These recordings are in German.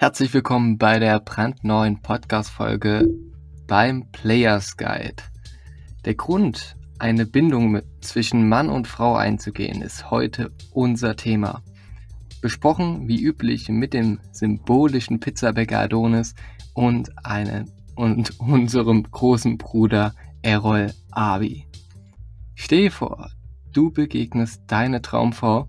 Herzlich willkommen bei der brandneuen Podcast-Folge beim Players Guide. Der Grund, eine Bindung mit, zwischen Mann und Frau einzugehen, ist heute unser Thema. Besprochen wie üblich mit dem symbolischen Pizzabäcker Adonis und, einen, und unserem großen Bruder Errol Abi. Dir vor, du begegnest deine Traumfrau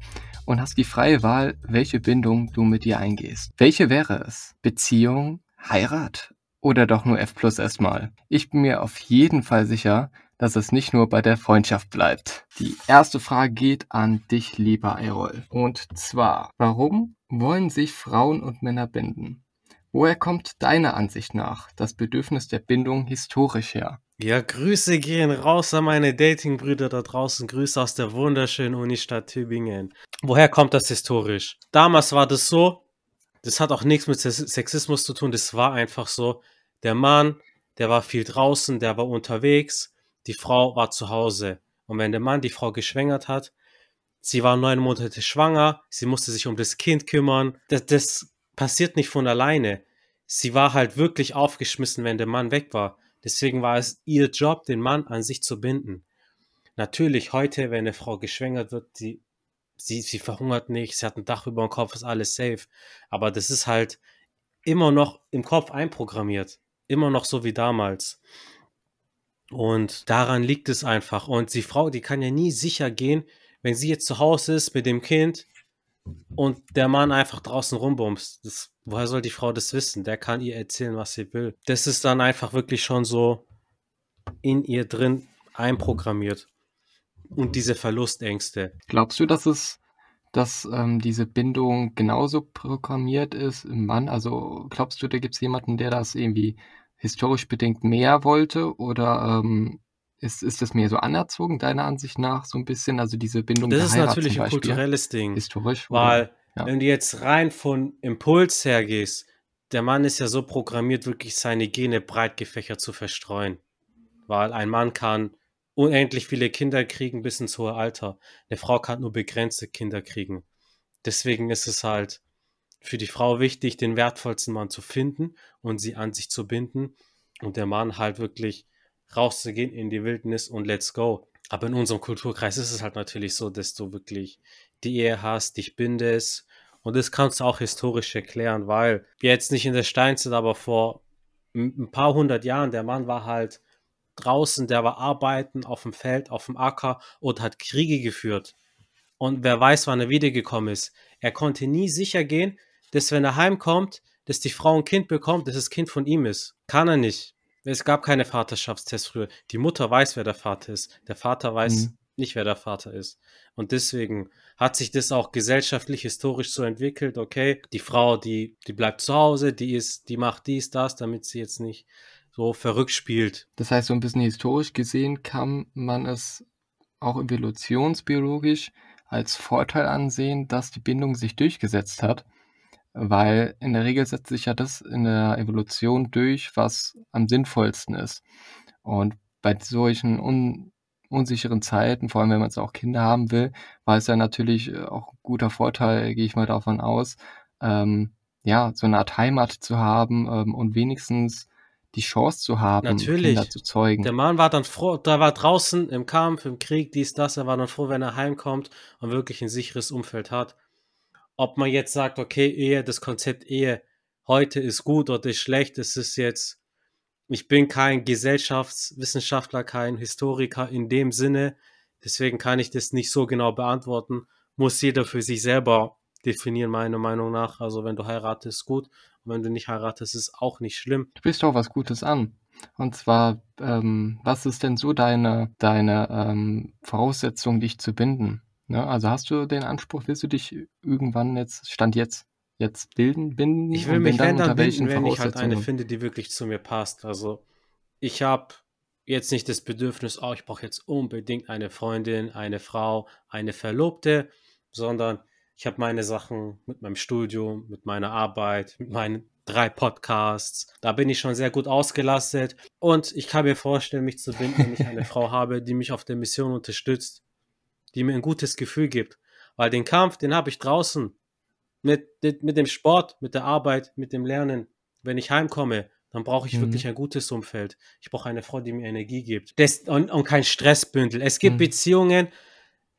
und hast die freie Wahl, welche Bindung du mit ihr eingehst. Welche wäre es? Beziehung, Heirat oder doch nur F plus erstmal? Ich bin mir auf jeden Fall sicher, dass es nicht nur bei der Freundschaft bleibt. Die erste Frage geht an dich, lieber Errol. Und zwar, warum wollen sich Frauen und Männer binden? Woher kommt deiner Ansicht nach das Bedürfnis der Bindung historisch her? Ja, Grüße gehen raus an meine Datingbrüder da draußen. Grüße aus der wunderschönen Unistadt Tübingen. Woher kommt das historisch? Damals war das so, das hat auch nichts mit Sexismus zu tun, das war einfach so. Der Mann, der war viel draußen, der war unterwegs, die Frau war zu Hause. Und wenn der Mann die Frau geschwängert hat, sie war neun Monate schwanger, sie musste sich um das Kind kümmern, das, das passiert nicht von alleine. Sie war halt wirklich aufgeschmissen, wenn der Mann weg war. Deswegen war es ihr Job, den Mann an sich zu binden. Natürlich heute, wenn eine Frau geschwängert wird, sie, sie, sie verhungert nicht, sie hat ein Dach über dem Kopf, ist alles safe. Aber das ist halt immer noch im Kopf einprogrammiert. Immer noch so wie damals. Und daran liegt es einfach. Und die Frau, die kann ja nie sicher gehen, wenn sie jetzt zu Hause ist mit dem Kind und der Mann einfach draußen rumbumst. Das woher soll die Frau das wissen? Der kann ihr erzählen, was sie will. Das ist dann einfach wirklich schon so in ihr drin einprogrammiert. Und diese Verlustängste. Glaubst du, dass es, dass ähm, diese Bindung genauso programmiert ist im Mann? Also glaubst du, da gibt es jemanden, der das irgendwie historisch bedingt mehr wollte? Oder ähm, ist, ist das mehr so anerzogen, deiner Ansicht nach, so ein bisschen? Also diese Bindung Das ist natürlich ein kulturelles Ding. Historisch. Weil oder? Ja. Wenn du jetzt rein von Impuls hergehst, der Mann ist ja so programmiert, wirklich seine Gene breit gefächert zu verstreuen. Weil ein Mann kann unendlich viele Kinder kriegen bis ins hohe Alter. Eine Frau kann nur begrenzte Kinder kriegen. Deswegen ist es halt für die Frau wichtig, den wertvollsten Mann zu finden und sie an sich zu binden und der Mann halt wirklich rauszugehen in die Wildnis und let's go. Aber in unserem Kulturkreis ist es halt natürlich so, dass du wirklich die Ehe hast, dich bindest. Und das kannst du auch historisch erklären, weil jetzt nicht in der Steinzeit, aber vor ein paar hundert Jahren, der Mann war halt draußen, der war arbeiten auf dem Feld, auf dem Acker und hat Kriege geführt. Und wer weiß, wann er wiedergekommen ist. Er konnte nie sicher gehen, dass wenn er heimkommt, dass die Frau ein Kind bekommt, dass das Kind von ihm ist. Kann er nicht. Es gab keine Vaterschaftstests früher. Die Mutter weiß, wer der Vater ist. Der Vater weiß mhm. Nicht, wer der Vater ist. Und deswegen hat sich das auch gesellschaftlich, historisch so entwickelt, okay, die Frau, die, die bleibt zu Hause, die ist, die macht dies, das, damit sie jetzt nicht so verrückt spielt. Das heißt, so ein bisschen historisch gesehen kann man es auch evolutionsbiologisch als Vorteil ansehen, dass die Bindung sich durchgesetzt hat, weil in der Regel setzt sich ja das in der Evolution durch, was am sinnvollsten ist. Und bei solchen un unsicheren Zeiten, vor allem wenn man jetzt auch Kinder haben will, war es ja natürlich äh, auch ein guter Vorteil, gehe ich mal davon aus, ähm, ja, so eine Art Heimat zu haben ähm, und wenigstens die Chance zu haben, Natürlich. Kinder zu zeugen. Der Mann war dann froh, da war draußen im Kampf, im Krieg, dies, das, er war dann froh, wenn er heimkommt und wirklich ein sicheres Umfeld hat. Ob man jetzt sagt, okay, Ehe, das Konzept Ehe heute ist gut oder ist schlecht, es ist jetzt ich bin kein Gesellschaftswissenschaftler, kein Historiker in dem Sinne. Deswegen kann ich das nicht so genau beantworten. Muss jeder für sich selber definieren, meiner Meinung nach. Also wenn du heiratest, gut. Und wenn du nicht heiratest, ist auch nicht schlimm. Du bist doch was Gutes an. Und zwar, ähm, was ist denn so deine, deine ähm, Voraussetzung, dich zu binden? Ne? Also hast du den Anspruch, willst du dich irgendwann jetzt, Stand jetzt, jetzt bilden, binden? Ich will mich wenn dann binden, wenn ich halt eine finde, die wirklich zu mir passt. Also ich habe jetzt nicht das Bedürfnis, oh, ich brauche jetzt unbedingt eine Freundin, eine Frau, eine Verlobte, sondern ich habe meine Sachen mit meinem Studium, mit meiner Arbeit, mit meinen drei Podcasts. Da bin ich schon sehr gut ausgelastet und ich kann mir vorstellen, mich zu binden, wenn ich eine Frau habe, die mich auf der Mission unterstützt, die mir ein gutes Gefühl gibt. Weil den Kampf, den habe ich draußen mit, mit, mit dem Sport, mit der Arbeit, mit dem Lernen. Wenn ich heimkomme, dann brauche ich Mhm. wirklich ein gutes Umfeld. Ich brauche eine Frau, die mir Energie gibt. Das, und, und kein Stressbündel. Es gibt Mhm. Beziehungen,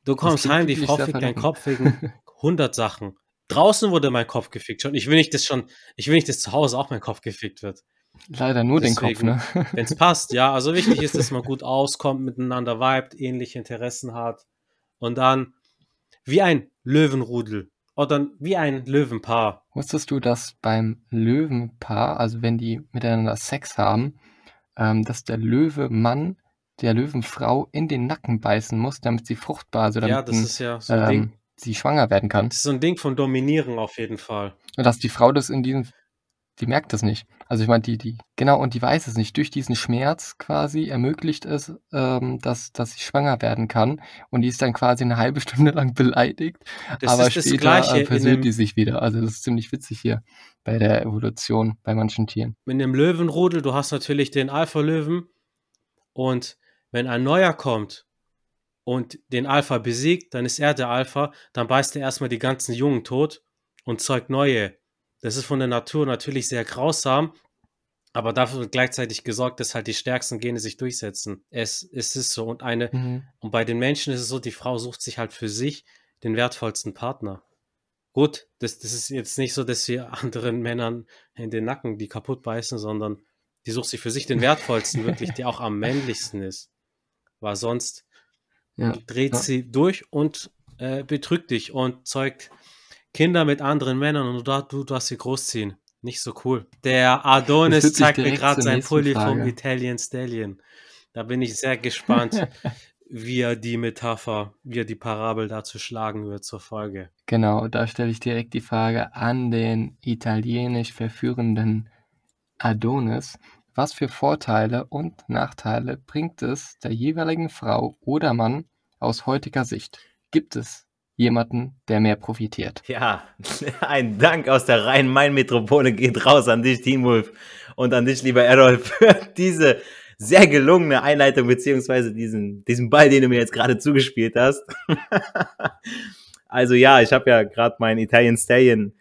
du kommst heim, die Frau fickt deinen. Kopf wegen 100 Sachen. Draußen wurde mein Kopf gefickt schon. Ich will nicht, dass schon, ich will nicht, dass zu Hause auch mein Kopf gefickt wird. Leider nur den Kopf, Deswegen, ne? Wenn es passt, ja. Also wichtig ist, dass man gut auskommt, miteinander vibet, ähnliche Interessen hat. Und dann wie ein Löwenrudel oder wie ein Löwenpaar. Wusstest du, dass beim Löwenpaar, also wenn die miteinander Sex haben, ähm, dass der Löwe-Mann der Löwenfrau in den Nacken beißen muss, damit sie fruchtbar, also damit Ja, das ist ja so ein Ding. ähm, sie schwanger werden kann? Das ist so ein Ding von Dominieren auf jeden Fall. Und dass die Frau das in diesem, die merkt das nicht. Also ich meine, die, die, genau, und die weiß es nicht. Durch diesen Schmerz quasi ermöglicht es, ähm, dass, dass sie schwanger werden kann. Und die ist dann quasi eine halbe Stunde lang beleidigt. Das aber später Gleiche äh, versöhnt die sich wieder. Also das ist ziemlich witzig hier bei der Evolution bei manchen Tieren. in dem Löwenrudel. Du hast natürlich den Alpha-Löwen und wenn ein neuer kommt und den Alpha besiegt, dann ist er der Alpha, dann beißt er erstmal die ganzen Jungen tot und zeugt neue. Das ist von der Natur natürlich sehr grausam, aber dafür wird gleichzeitig gesorgt, dass halt die stärksten Gene sich durchsetzen. Es, es ist so. Und eine, Mhm. und bei den Menschen ist es so, die Frau sucht sich halt für sich den wertvollsten Partner. Gut, das, das ist jetzt nicht so, dass sie anderen Männern in den Nacken die kaputt beißen, sondern die sucht sich für sich den wertvollsten, wirklich, der auch am männlichsten ist. Weil sonst Ja. dreht Ja. sie durch und äh, betrügt dich und zeugt Kinder mit anderen Männern und du, du darfst sie großziehen. Nicht so cool. Der Adonis zeigt mir gerade sein Pulli vom. Italian Stallion. Da bin ich sehr gespannt, wie er die Metapher, wie er die Parabel dazu schlagen wird zur Folge. Genau, da stelle ich direkt die Frage an den italienisch verführenden Adonis. Was für Vorteile und Nachteile bringt es der jeweiligen Frau oder Mann aus heutiger Sicht? Gibt es jemanden, der mehr profitiert? Ja, ein Dank aus der Rhein-Main-Metropole geht raus an dich, Team Wolf, und an dich, lieber Errol, für diese sehr gelungene Einleitung, beziehungsweise diesen, diesen Ball, den du mir jetzt gerade zugespielt hast. also ja, ich habe ja gerade meinen Italian Stallion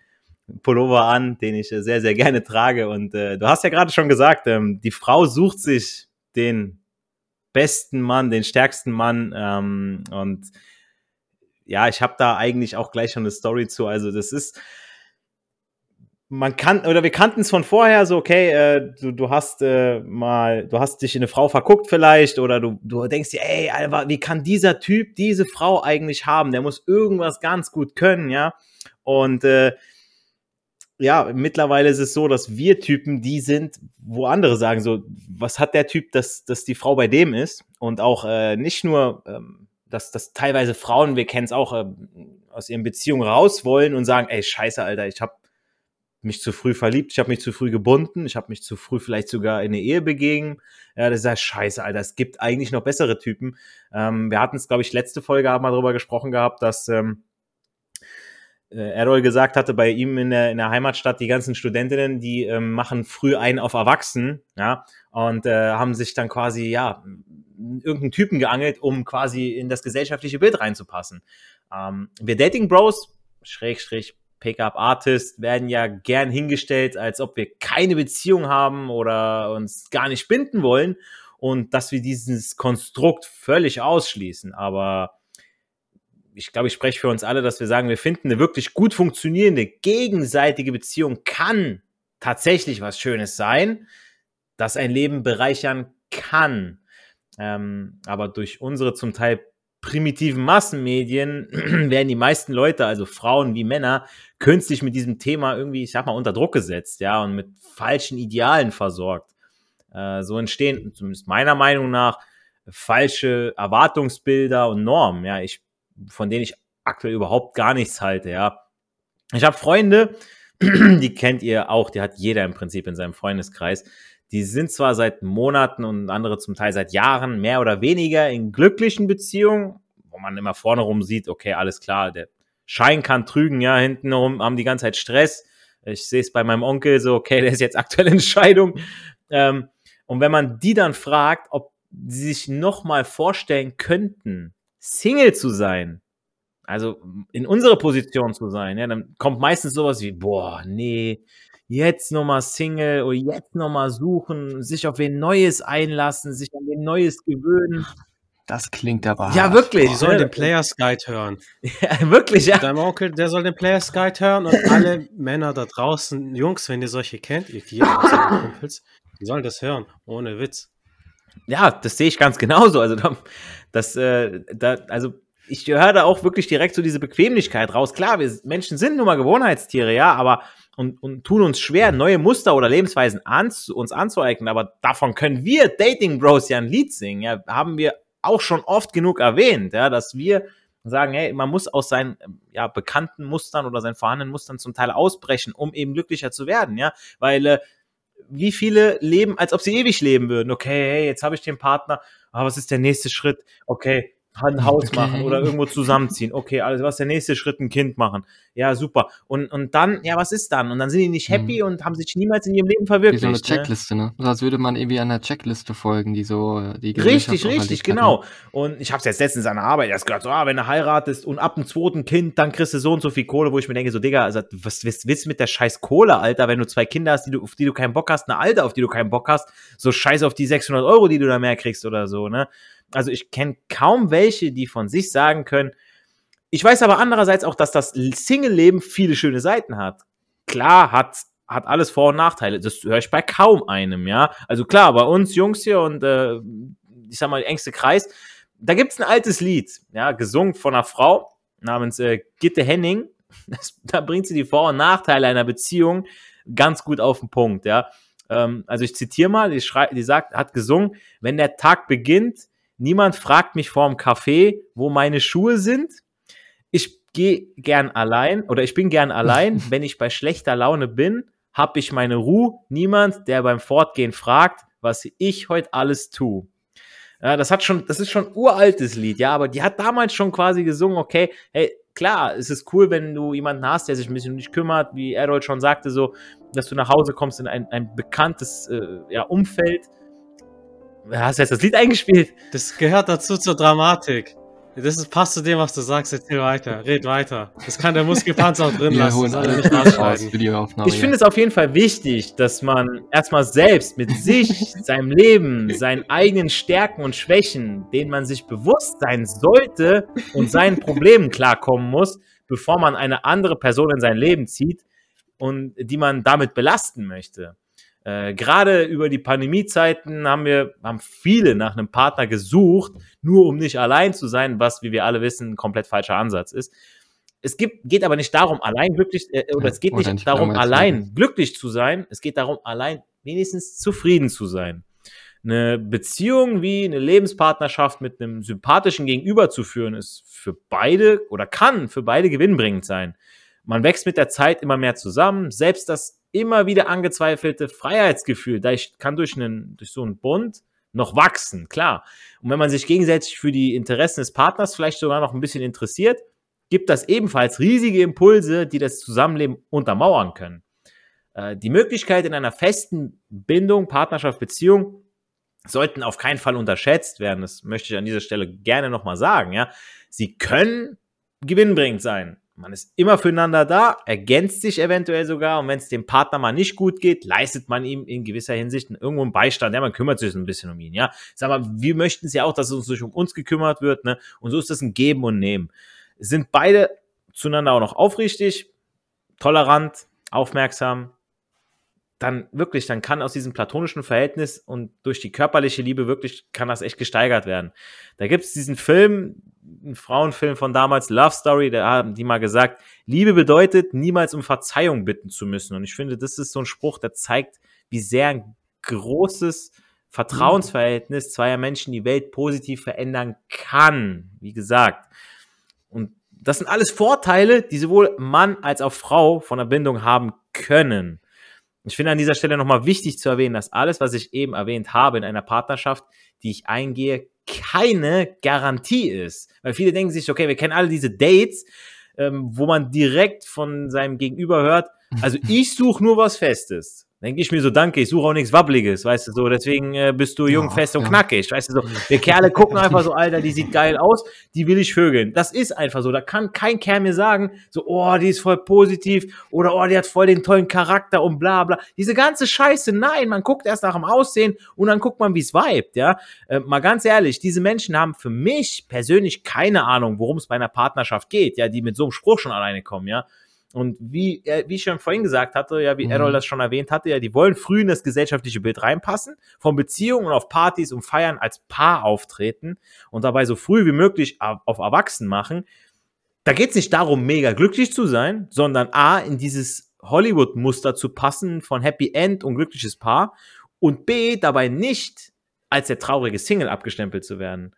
Pullover an, den ich äh, sehr, sehr gerne trage. Und äh, du hast ja gerade schon gesagt, ähm, die Frau sucht sich den besten Mann, den stärksten Mann. Ähm, und ja, ich habe da eigentlich auch gleich schon eine Story zu. Also das ist, man kann, oder wir kannten es von vorher, so, okay, äh, du, du hast äh, mal, du hast dich in eine Frau verguckt vielleicht, oder du, du denkst dir, ey, Alter, wie kann dieser Typ diese Frau eigentlich haben? Der muss irgendwas ganz gut können, ja. Und äh, ja, mittlerweile ist es so, dass wir Typen die sind, wo andere sagen so, was hat der Typ, dass, dass die Frau bei dem ist? Und auch äh, nicht nur, ähm, dass, dass teilweise Frauen, wir kennen es auch, äh, aus ihren Beziehungen raus wollen und sagen, ey, scheiße, Alter, ich habe mich zu früh verliebt, ich habe mich zu früh gebunden, ich habe mich zu früh vielleicht sogar in eine Ehe begeben. Ja, das ist ja scheiße, Alter. Es gibt eigentlich noch bessere Typen. Ähm, wir hatten es, glaube ich, letzte Folge haben wir darüber gesprochen gehabt, dass ähm, äh, Errol gesagt hatte, bei ihm in der, in der Heimatstadt, die ganzen Studentinnen, die ähm, machen früh einen auf Erwachsen, ja, und äh, haben sich dann quasi, ja, irgendeinen Typen geangelt, um quasi in das gesellschaftliche Bild reinzupassen. Ähm, wir Dating Bros, Schrägstrich, Pickup Artist, werden ja gern hingestellt, als ob wir keine Beziehung haben oder uns gar nicht binden wollen und dass wir dieses Konstrukt völlig ausschließen. Aber ich glaube, ich spreche für uns alle, dass wir sagen, wir finden eine wirklich gut funktionierende gegenseitige Beziehung kann tatsächlich was Schönes sein, das ein Leben bereichern kann. Ähm, aber durch unsere zum Teil primitiven Massenmedien werden die meisten Leute, also Frauen wie Männer, künstlich mit diesem Thema irgendwie, ich sag mal, unter Druck gesetzt, ja, und mit falschen Idealen versorgt. Äh, so entstehen, zumindest meiner Meinung nach, falsche Erwartungsbilder und Normen, ja, ich, von denen ich aktuell überhaupt gar nichts halte, ja. Ich habe Freunde, die kennt ihr auch, die hat jeder im Prinzip in seinem Freundeskreis. Die sind zwar seit Monaten und andere zum Teil seit Jahren mehr oder weniger in glücklichen Beziehungen, wo man immer vorne rum sieht, okay, alles klar, der Schein kann trügen, ja, hinten rum haben die ganze Zeit Stress. Ich sehe es bei meinem Onkel so, okay, der ist jetzt aktuell in Scheidung. Ähm, und wenn man die dann fragt, ob sie sich nochmal vorstellen könnten, Single zu sein, also in unserer Position zu sein, ja, dann kommt meistens sowas wie, boah, nee, jetzt nochmal Single oder jetzt nochmal suchen, sich auf wen Neues einlassen, sich an wen Neues gewöhnen. Das klingt aber. Ja, wirklich. Die sollen den Players Guide hören. Ja, wirklich, ja. Dein Onkel, der soll den Players Guide hören und alle Männer da draußen, Jungs, wenn ihr solche kennt, ihr hier, Kumpels, die sollen das hören, ohne Witz. Ja, das sehe ich ganz genauso. Also, das, äh, da, also ich höre da auch wirklich direkt so diese Bequemlichkeit raus. Klar, wir Menschen sind nun mal Gewohnheitstiere, ja, aber und, und tun uns schwer, neue Muster oder Lebensweisen anzu, uns anzueignen. Aber davon können wir Dating Bros ja ein Lied singen. Ja, haben wir auch schon oft genug erwähnt, ja, dass wir sagen, hey, man muss aus seinen ja, bekannten Mustern oder seinen vorhandenen Mustern zum Teil ausbrechen, um eben glücklicher zu werden, ja, weil äh, wie viele leben, als ob sie ewig leben würden. Okay, hey, jetzt habe ich den Partner, aber was ist der nächste Schritt? Okay, ein Haus machen oder irgendwo zusammenziehen. Okay, also was ist der nächste Schritt? Ein Kind machen. Ja, super. Und, und dann, ja, was ist dann? Und dann sind die nicht happy mhm. und haben sich niemals in ihrem Leben verwirklicht. Wie so eine ne? Checkliste, ne? ne? als würde man irgendwie einer Checkliste folgen, die so die Richtig, richtig, genau. Und ich habe es jetzt letztens an der Arbeit erst gehört, so, ah, wenn du heiratest und ab dem zweiten Kind, dann kriegst du so und so viel Kohle, wo ich mir denke, so, Digga, also, was, was willst du mit der scheiß Kohle, Alter, wenn du zwei Kinder hast, die du, auf die du keinen Bock hast, eine Alte, auf die du keinen Bock hast, so scheiß auf die 600 Euro, die du da mehr kriegst oder so, ne? Also ich kenne kaum welche, die von sich sagen können, ich weiß aber andererseits auch, dass das Single-Leben viele schöne Seiten hat. Klar hat hat alles Vor- und Nachteile. Das höre ich bei kaum einem, ja. Also klar, bei uns Jungs hier und äh, ich sag mal, engste Kreis, da gibt's ein altes Lied, ja, gesungen von einer Frau namens äh, Gitte Henning. Das, da bringt sie die Vor- und Nachteile einer Beziehung ganz gut auf den Punkt, ja. Ähm, also ich zitiere mal, die, schrei die sagt, hat gesungen, wenn der Tag beginnt, Niemand fragt mich vorm Café, wo meine Schuhe sind. Ich gehe gern allein oder ich bin gern allein. Wenn ich bei schlechter Laune bin, habe ich meine Ruhe. Niemand, der beim Fortgehen fragt, was ich heute alles tue. Ja, das hat schon, das ist schon ein uraltes Lied, ja, aber die hat damals schon quasi gesungen, okay, hey, klar, es ist cool, wenn du jemanden hast, der sich ein bisschen um dich kümmert, wie Errol schon sagte, so, dass du nach Hause kommst in ein, ein bekanntes äh, ja, Umfeld, Hast du jetzt das Lied eingespielt? Das gehört dazu zur Dramatik. Das ist, passt zu dem, was du sagst. Erzähl weiter. Red weiter. Das kann der Muskelpanzer auch drin lassen. Holen alle nicht Ich finde es auf jeden Fall wichtig, dass man erstmal selbst mit sich, seinem Leben, seinen eigenen Stärken und Schwächen, denen man sich bewusst sein sollte und seinen Problemen klarkommen muss, bevor man eine andere Person in sein Leben zieht und die man damit belasten möchte. Äh, Gerade über die Pandemiezeiten haben wir, haben viele nach einem Partner gesucht, nur um nicht allein zu sein, was, wie wir alle wissen, ein komplett falscher Ansatz ist. Es gibt, geht aber nicht darum, allein glücklich, äh, oder es geht oder nicht darum, allein glücklich zu sein. Es geht darum, allein wenigstens zufrieden zu sein. Eine Beziehung wie eine Lebenspartnerschaft mit einem sympathischen Gegenüber zu führen, ist für beide oder kann für beide gewinnbringend sein. Man wächst mit der Zeit immer mehr zusammen. Selbst das immer wieder angezweifelte Freiheitsgefühl, da ich kann durch, einen, durch so einen Bund noch wachsen, klar. Und wenn man sich gegenseitig für die Interessen des Partners vielleicht sogar noch ein bisschen interessiert, gibt das ebenfalls riesige Impulse, die das Zusammenleben untermauern können. Äh, die Möglichkeit in einer festen Bindung, Partnerschaft, Beziehung sollten auf keinen Fall unterschätzt werden. Das möchte ich an dieser Stelle gerne nochmal sagen. Ja, sie können gewinnbringend sein. Man ist immer füreinander da, ergänzt sich eventuell sogar und wenn es dem Partner mal nicht gut geht, leistet man ihm in gewisser Hinsicht irgendwo einen Beistand. Ja, man kümmert sich ein bisschen um ihn, ja. Sag mal, wir möchten es ja auch, dass es uns um uns gekümmert wird, ne? Und so ist das ein Geben und Nehmen. Sind beide zueinander auch noch aufrichtig, tolerant, aufmerksam, dann wirklich, dann kann aus diesem platonischen Verhältnis und durch die körperliche Liebe wirklich, kann das echt gesteigert werden. Da gibt es diesen Film, einen Frauenfilm von damals, Love Story, da haben die mal gesagt, Liebe bedeutet, niemals um Verzeihung bitten zu müssen. Und ich finde, das ist so ein Spruch, der zeigt, wie sehr ein großes Vertrauensverhältnis zweier Menschen die Welt positiv verändern kann. Wie gesagt. Und das sind alles Vorteile, die sowohl Mann als auch Frau von der Bindung haben können. Ich finde an dieser Stelle nochmal wichtig zu erwähnen, dass alles, was ich eben erwähnt habe in einer Partnerschaft, die ich eingehe, keine Garantie ist. Weil viele denken sich, okay, wir kennen alle diese Dates, ähm, wo man direkt von seinem Gegenüber hört, also ich suche nur was Festes. Denke ich mir so, danke, ich suche auch nichts Wabbliges, weißt du, so, deswegen äh, bist du jung, Ja, fest und ja. knackig, weißt du, so. Wir Kerle gucken einfach so, Alter, die sieht geil aus, die will ich vögeln. Das ist einfach so, da kann kein Kerl mir sagen, so, oh, die ist voll positiv oder oh, die hat voll den tollen Charakter und bla bla. Diese ganze Scheiße, nein, man guckt erst nach dem Aussehen und dann guckt man, wie es vibet, ja. Äh, mal ganz ehrlich, diese Menschen haben für mich persönlich keine Ahnung, worum es bei einer Partnerschaft geht, ja, die mit so einem Spruch schon alleine kommen, ja. Und wie, wie ich schon vorhin gesagt hatte, ja, wie Mhm. Errol das schon erwähnt hatte, ja, die wollen früh in das gesellschaftliche Bild reinpassen, von Beziehungen und auf Partys und Feiern als Paar auftreten und dabei so früh wie möglich auf Erwachsen machen. Da geht es nicht darum, mega glücklich zu sein, sondern A, in dieses Hollywood-Muster zu passen von Happy End und glückliches Paar und B, dabei nicht als der traurige Single abgestempelt zu werden.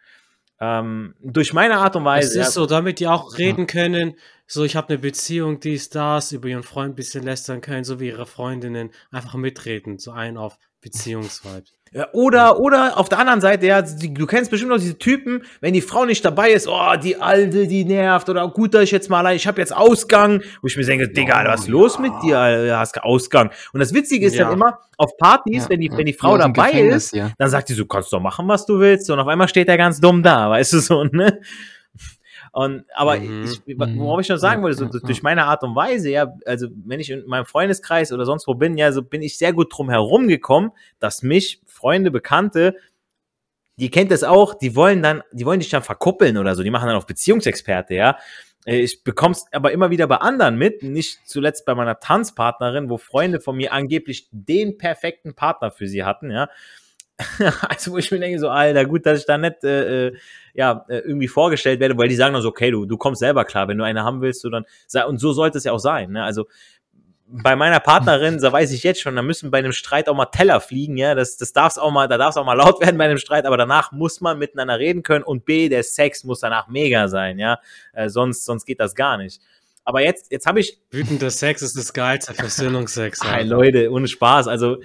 Ähm, durch meine Art und Es Weise. ist ja, so, damit die auch reden können, so ich habe eine Beziehung, die ist das, über ihren Freund ein bisschen lästern können, so wie ihre Freundinnen einfach mitreden, so ein auf Beziehungsvibe. Ja, oder, oder auf der anderen Seite, ja, du kennst bestimmt auch diese Typen, wenn die Frau nicht dabei ist, oh, die Alte, die nervt, oder gut, dass ich jetzt mal allein, ich habe jetzt Ausgang, wo ich mir denke, Digga, was ist los mit dir, du hast Ausgang. Und das Witzige ist Ja. dann immer, auf Partys, Ja, wenn die, ja. wenn die Frau dabei Gefängnis, ist, ja. dann sagt die so, kannst doch machen, was du willst, und auf einmal steht er ganz dumm da, weißt du so, ne? Und, aber Mhm, ich, mhm. worauf ich schon sagen wollte, so, durch meine Art und Weise, ja, also wenn ich in meinem Freundeskreis oder sonst wo bin, ja, so bin ich sehr gut drum herum gekommen, dass mich Freunde, Bekannte, die kennt das auch, die wollen dann, die wollen dich dann verkuppeln oder so, die machen dann auf Beziehungsexperte, ja. Äh, Ich bekomm's aber immer wieder bei anderen mit, nicht zuletzt bei meiner Tanzpartnerin, wo Freunde von mir angeblich den perfekten Partner für sie hatten, ja. Also, wo ich mir denke, so, Alter, gut, dass ich da nicht, äh, äh, ja, äh, irgendwie vorgestellt werde, weil die sagen dann so, okay, du, du kommst selber klar, wenn du eine haben willst, so dann, und so sollte es ja auch sein, ne? Also, bei meiner Partnerin, da weiß ich jetzt schon, da müssen bei einem Streit auch mal Teller fliegen, ja, das, das darf's auch mal, da darf's auch mal laut werden bei einem Streit, aber danach muss man miteinander reden können und B, der Sex muss danach mega sein, ja, äh, sonst, sonst geht das gar nicht. Aber jetzt, jetzt habe ich Wütender Sex ist das geilste Versöhnungsex. Hey. Leute, ohne Spaß. Also,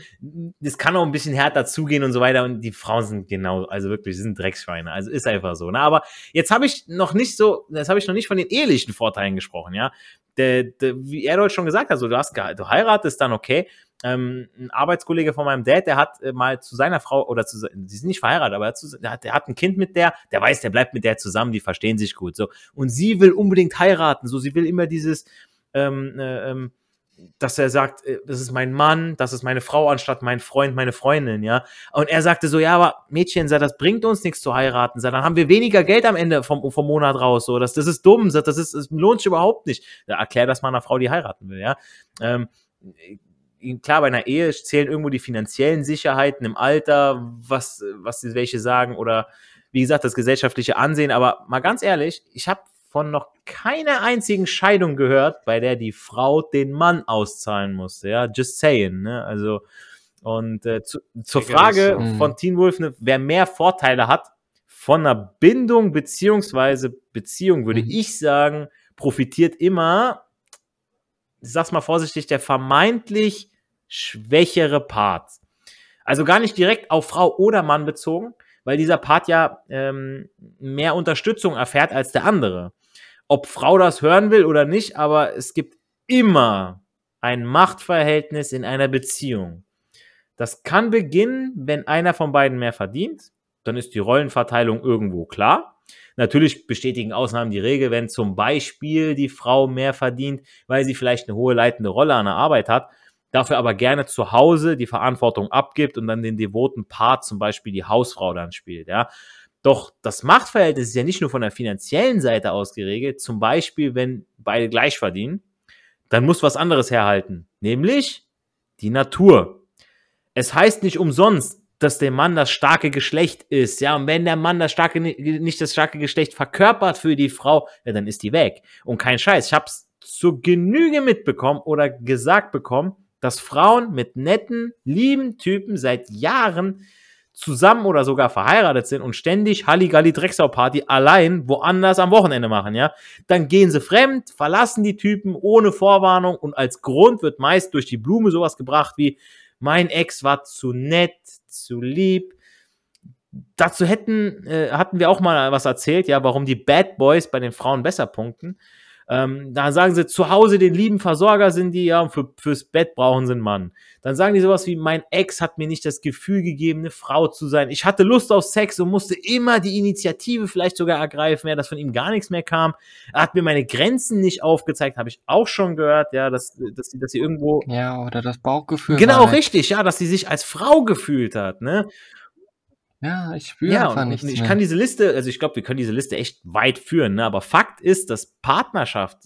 das kann auch ein bisschen härter zugehen und so weiter. Und die Frauen sind genau, also wirklich, sie sind Drecksschweine. Also ist einfach so. Ne? Aber jetzt habe ich noch nicht so, jetzt habe ich noch nicht von den ehelichen Vorteilen gesprochen, ja. Der, der, wie er dort schon gesagt hat, so, du hast du heiratest dann okay. Ähm, ein Arbeitskollege von meinem Dad, der hat äh, mal zu seiner Frau oder zu sie sind nicht verheiratet, aber er hat, zu, der, hat, der hat ein Kind mit der, der weiß, der bleibt mit der zusammen, die verstehen sich gut. So und sie will unbedingt heiraten, so sie will immer dieses ähm, äh, ähm, dass er sagt, äh, das ist mein Mann, das ist meine Frau anstatt mein Freund, meine Freundin, ja. Und er sagte so, ja, aber Mädchen, das bringt uns nichts zu heiraten, dann haben wir weniger Geld am Ende vom, vom Monat raus, so, das, das ist dumm, das ist, das lohnt sich überhaupt nicht. Erklär das mal einer Frau, die heiraten will, ja. Ähm, äh, klar, bei einer Ehe zählen irgendwo die finanziellen Sicherheiten im Alter, was, was welche sagen oder wie gesagt, das gesellschaftliche Ansehen, aber mal ganz ehrlich, ich habe von noch keiner einzigen Scheidung gehört, bei der die Frau den Mann auszahlen musste. Ja, just saying. Ne? Also, und äh, zu, zur Frage. Mhm. von Teen Wolf, ne, wer mehr Vorteile hat von einer Bindung beziehungsweise Beziehung, würde Mhm. ich sagen, profitiert immer, ich sag's mal vorsichtig, der vermeintlich schwächere Part. Also gar nicht direkt auf Frau oder Mann bezogen, weil dieser Part ja ähm, mehr Unterstützung erfährt als der andere. Ob Frau das hören will oder nicht, aber es gibt immer ein Machtverhältnis in einer Beziehung. Das kann beginnen, wenn einer von beiden mehr verdient. Dann ist die Rollenverteilung irgendwo klar. Natürlich bestätigen Ausnahmen die Regel, wenn zum Beispiel die Frau mehr verdient, weil sie vielleicht eine hohe leitende Rolle an der Arbeit hat, dafür aber gerne zu Hause die Verantwortung abgibt und dann den devoten Part, zum Beispiel die Hausfrau dann spielt, ja. Doch das Machtverhältnis ist ja nicht nur von der finanziellen Seite aus geregelt, zum Beispiel, wenn beide gleich verdienen, dann muss was anderes herhalten, nämlich die Natur. Es heißt nicht umsonst, dass der Mann das starke Geschlecht ist, ja, und wenn der Mann das starke, nicht das starke Geschlecht verkörpert für die Frau, ja, dann ist die weg. Und kein Scheiß, ich hab's zur Genüge mitbekommen oder gesagt bekommen, dass Frauen mit netten, lieben Typen seit Jahren zusammen oder sogar verheiratet sind und ständig Halligalli Drecksau Party allein woanders am Wochenende machen, ja. Dann gehen sie fremd, verlassen die Typen ohne Vorwarnung und als Grund wird meist durch die Blume sowas gebracht wie mein Ex war zu nett, zu lieb. Dazu hätten, äh, hatten wir auch mal was erzählt, ja, warum die Bad Boys bei den Frauen besser punkten. Ähm, da sagen sie, zu Hause den lieben Versorger sind die, ja, und für, fürs Bett brauchen sie einen Mann. Dann sagen die sowas wie, mein Ex hat mir nicht das Gefühl gegeben, eine Frau zu sein. Ich hatte Lust auf Sex und musste immer die Initiative vielleicht sogar ergreifen, ja, dass von ihm gar nichts mehr kam. Er hat mir meine Grenzen nicht aufgezeigt, habe ich auch schon gehört, ja, dass, dass, dass sie irgendwo. Ja, oder das Bauchgefühl. Genau, richtig, ja, dass sie sich als Frau gefühlt hat, ne? Ja, ich spüre Ja, einfach nichts ich mehr. kann diese Liste, also ich glaube, wir können diese Liste echt weit führen, ne? aber Fakt ist, dass Partnerschaft,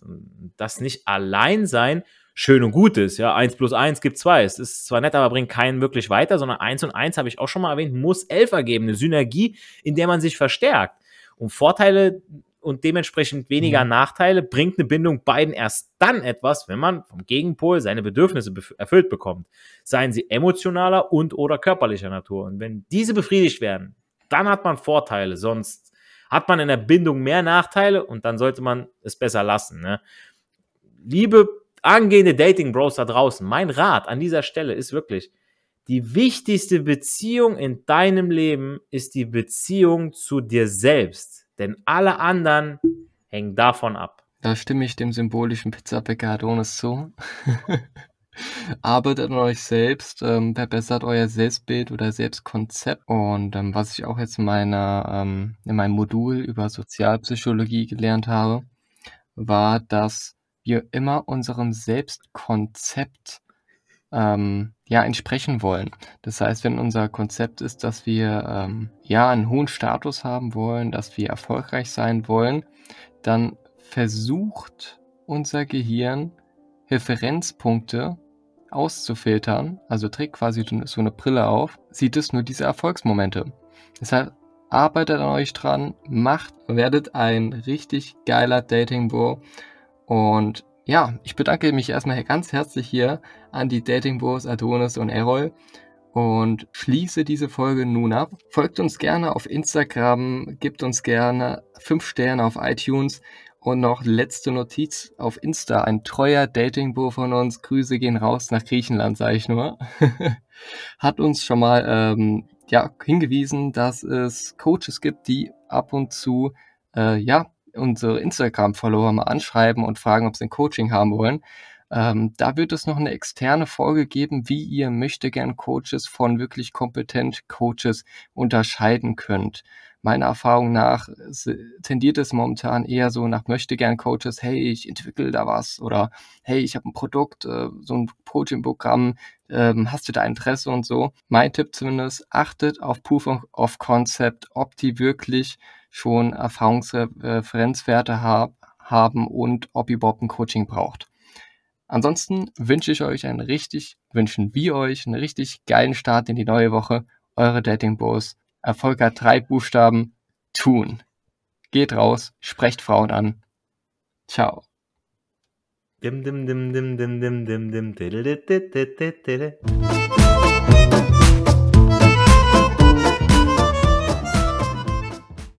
das nicht allein sein, schön und gut ist. Ja, eins plus eins gibt zwei. Es ist zwar nett, aber bringt keinen wirklich weiter, sondern eins und eins, habe ich auch schon mal erwähnt, muss elf ergeben. Eine Synergie, in der man sich verstärkt. Und Vorteile und dementsprechend weniger Mhm. Nachteile bringt eine Bindung beiden erst dann etwas, wenn man vom Gegenpol seine Bedürfnisse erfüllt bekommt. Seien sie emotionaler und oder körperlicher Natur. Und wenn diese befriedigt werden, dann hat man Vorteile. Sonst hat man in der Bindung mehr Nachteile und dann sollte man es besser lassen. Ne? Liebe angehende Dating-Bros da draußen, mein Rat an dieser Stelle ist wirklich, die wichtigste Beziehung in deinem Leben ist die Beziehung zu dir selbst. Denn alle anderen hängen davon ab. Da stimme ich dem symbolischen Pizzabäcker Adonis zu. Arbeitet an euch selbst, ähm, verbessert euer Selbstbild oder Selbstkonzept. Und ähm, was ich auch jetzt in, meiner, ähm, in meinem Modul über Sozialpsychologie gelernt habe, war, dass wir immer unserem Selbstkonzept ähm, ja entsprechen wollen. Das heißt, wenn unser Konzept ist, dass wir ähm, ja einen hohen Status haben wollen, dass wir erfolgreich sein wollen, dann versucht unser Gehirn Referenzpunkte auszufiltern, also trägt quasi so eine Brille auf, sieht es nur diese Erfolgsmomente. Deshalb arbeitet an euch dran, macht, werdet ein richtig geiler Dating Bro und ja, ich bedanke mich erstmal ganz herzlich hier an die Dating Bros Adonis und Errol und schließe diese Folge nun ab. Folgt uns gerne auf Instagram, gebt uns gerne 5 Sterne auf iTunes und noch letzte Notiz auf Insta. Ein treuer Dating-Bo von uns, Grüße gehen raus nach Griechenland, sage ich nur, hat uns schon mal ähm, ja, hingewiesen, dass es Coaches gibt, die ab und zu äh, ja, unsere Instagram-Follower mal anschreiben und fragen, ob sie ein Coaching haben wollen. Ähm, da wird es noch eine externe Folge geben, wie ihr möchte gern Coaches von wirklich kompetent Coaches unterscheiden könnt. Meiner Erfahrung nach tendiert es momentan eher so nach möchte gern Coaches, hey, ich entwickle da was oder hey, ich habe ein Produkt, äh, so ein Coaching-Programm, ähm, hast du da Interesse und so. Mein Tipp zumindest, achtet auf Proof of Concept, ob die wirklich schon Erfahrungsreferenzwerte ha haben und ob ihr überhaupt ein Coaching braucht. Ansonsten wünsche ich euch einen richtig, wünschen wir euch einen richtig geilen Start in die neue Woche. Eure Dating Bros. Erfolg hat drei Buchstaben. Tun. Geht raus, sprecht Frauen an. Ciao. Dim, dim, dim, dim, dim, dim, dim, dim,